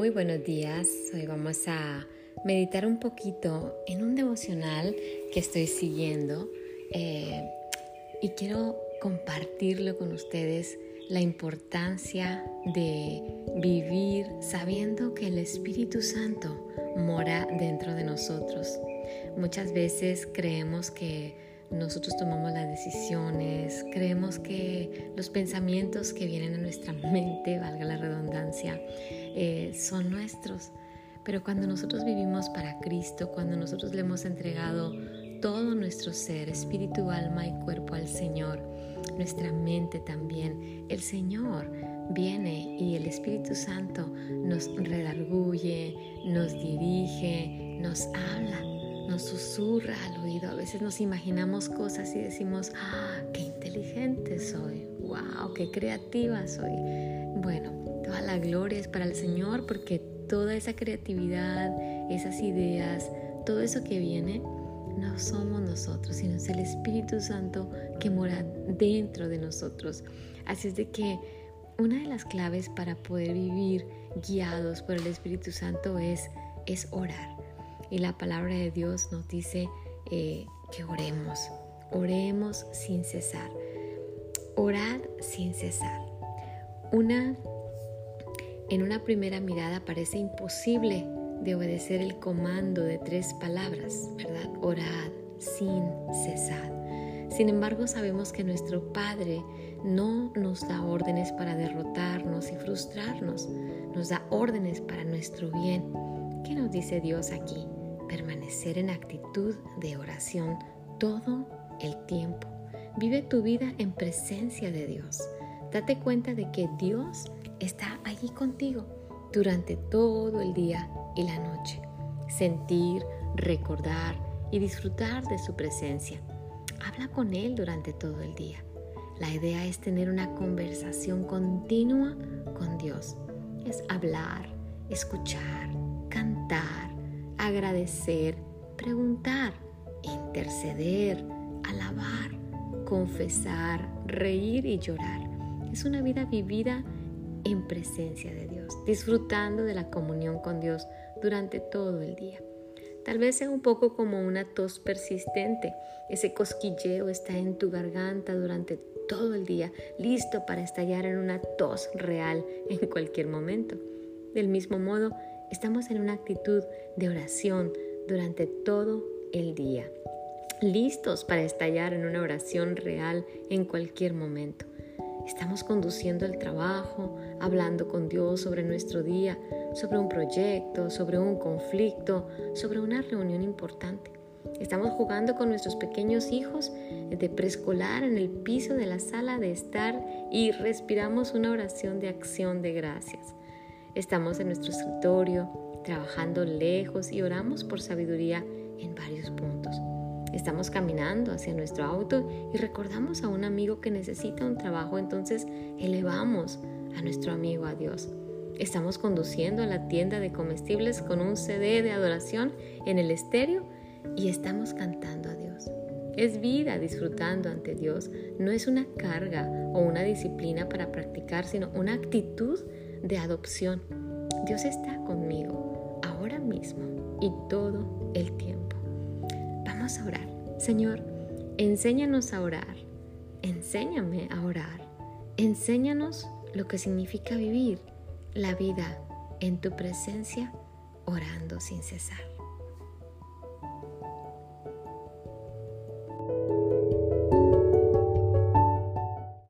Muy buenos días. Hoy vamos a meditar un poquito en un devocional que estoy siguiendo eh, y quiero compartirlo con ustedes la importancia de vivir sabiendo que el Espíritu Santo mora dentro de nosotros. Muchas veces creemos que nosotros tomamos las decisiones, creemos que los pensamientos que vienen a nuestra mente, valga la redundancia, eh, son nuestros. Pero cuando nosotros vivimos para Cristo, cuando nosotros le hemos entregado todo nuestro ser, espíritu, alma y cuerpo al Señor, nuestra mente también, el Señor viene y el Espíritu Santo nos redarguye, nos dirige, nos habla, nos susurra al oído. A veces nos imaginamos cosas y decimos, ¡ah, qué inteligente soy! ¡Wow, qué creativa soy! Bueno, toda la gloria es para el Señor porque toda esa creatividad, esas ideas, todo eso que viene, no somos nosotros, sino es el Espíritu Santo que mora dentro de nosotros. Así es de que una de las claves para poder vivir guiados por el Espíritu Santo es, es orar. Y la palabra de Dios nos dice eh, que oremos, oremos sin cesar. Orad sin cesar. Una, en una primera mirada parece imposible de obedecer el comando de tres palabras, ¿verdad? Orad sin cesar. Sin embargo, sabemos que nuestro Padre no nos da órdenes para derrotarnos y frustrarnos, nos da órdenes para nuestro bien. ¿Qué nos dice Dios aquí? Permanecer en actitud de oración todo el tiempo. Vive tu vida en presencia de Dios. Date cuenta de que Dios está allí contigo durante todo el día y la noche. Sentir, recordar y disfrutar de su presencia. Habla con Él durante todo el día. La idea es tener una conversación continua con Dios. Es hablar, escuchar, cantar, agradecer, preguntar, interceder, alabar, confesar, reír y llorar. Es una vida vivida en presencia de Dios, disfrutando de la comunión con Dios durante todo el día. Tal vez sea un poco como una tos persistente. Ese cosquilleo está en tu garganta durante todo el día, listo para estallar en una tos real en cualquier momento. Del mismo modo, estamos en una actitud de oración durante todo el día, listos para estallar en una oración real en cualquier momento. Estamos conduciendo el trabajo, hablando con Dios sobre nuestro día, sobre un proyecto, sobre un conflicto, sobre una reunión importante. Estamos jugando con nuestros pequeños hijos de preescolar en el piso de la sala de estar y respiramos una oración de acción de gracias. Estamos en nuestro escritorio, trabajando lejos y oramos por sabiduría en varios puntos. Estamos caminando hacia nuestro auto y recordamos a un amigo que necesita un trabajo, entonces elevamos a nuestro amigo a Dios. Estamos conduciendo a la tienda de comestibles con un CD de adoración en el estéreo y estamos cantando a Dios. Es vida disfrutando ante Dios, no es una carga o una disciplina para practicar, sino una actitud de adopción. Dios está conmigo ahora mismo y todo el tiempo a orar. Señor, enséñanos a orar. Enséñame a orar. Enséñanos lo que significa vivir la vida en tu presencia orando sin cesar.